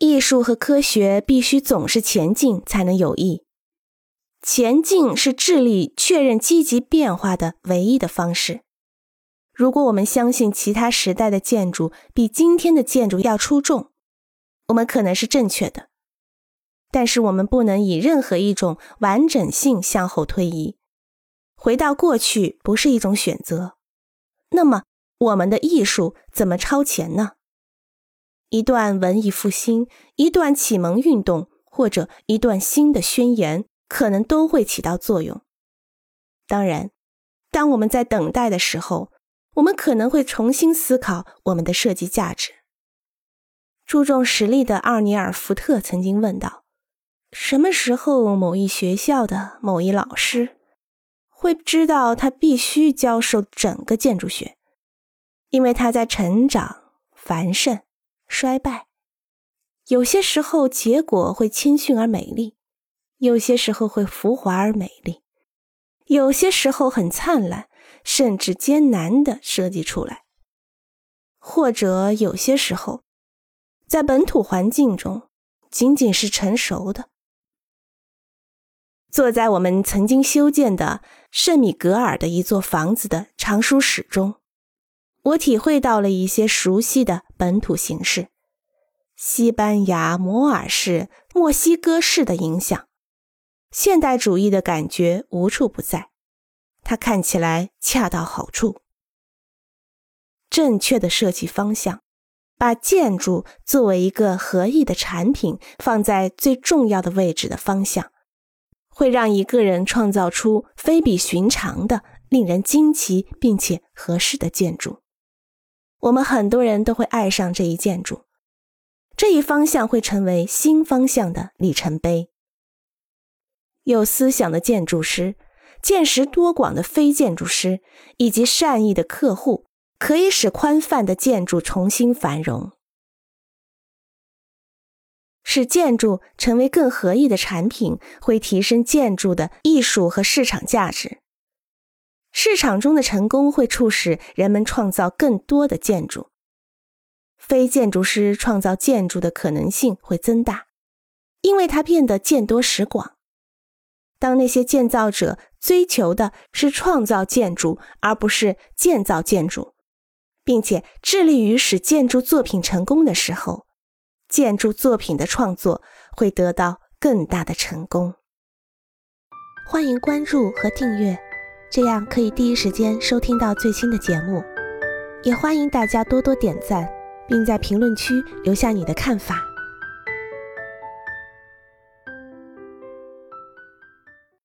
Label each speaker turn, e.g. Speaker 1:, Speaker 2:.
Speaker 1: 艺术和科学必须总是前进才能有益。前进是智力确认积极变化的唯一的方式。如果我们相信其他时代的建筑比今天的建筑要出众，我们可能是正确的。但是我们不能以任何一种完整性向后推移。回到过去不是一种选择。那么，我们的艺术怎么超前呢？一段文艺复兴，一段启蒙运动，或者一段新的宣言，可能都会起到作用。当然，当我们在等待的时候，我们可能会重新思考我们的设计价值。注重实力的奥尼尔·福特曾经问道：“什么时候某一学校的某一老师会知道他必须教授整个建筑学？因为他在成长、繁盛。”衰败，有些时候结果会谦逊而美丽，有些时候会浮华而美丽，有些时候很灿烂，甚至艰难的设计出来，或者有些时候，在本土环境中仅仅是成熟的。坐在我们曾经修建的圣米格尔的一座房子的藏书室中。我体会到了一些熟悉的本土形式，西班牙、摩尔式、墨西哥式的影响，现代主义的感觉无处不在。它看起来恰到好处。正确的设计方向，把建筑作为一个合意的产品放在最重要的位置的方向，会让一个人创造出非比寻常的、令人惊奇并且合适的建筑。我们很多人都会爱上这一建筑，这一方向会成为新方向的里程碑。有思想的建筑师、见识多广的非建筑师以及善意的客户，可以使宽泛的建筑重新繁荣，使建筑成为更合意的产品，会提升建筑的艺术和市场价值。市场中的成功会促使人们创造更多的建筑，非建筑师创造建筑的可能性会增大，因为它变得见多识广。当那些建造者追求的是创造建筑而不是建造建筑，并且致力于使建筑作品成功的时候，建筑作品的创作会得到更大的成功。欢迎关注和订阅。这样可以第一时间收听到最新的节目，也欢迎大家多多点赞，并在评论区留下你的看法。